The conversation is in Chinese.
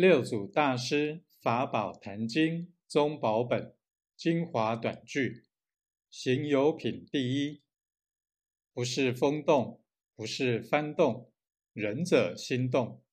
六祖大师法宝坛经宗宝本精华短句，行有品第一。不是风动，不是幡动，仁者心动。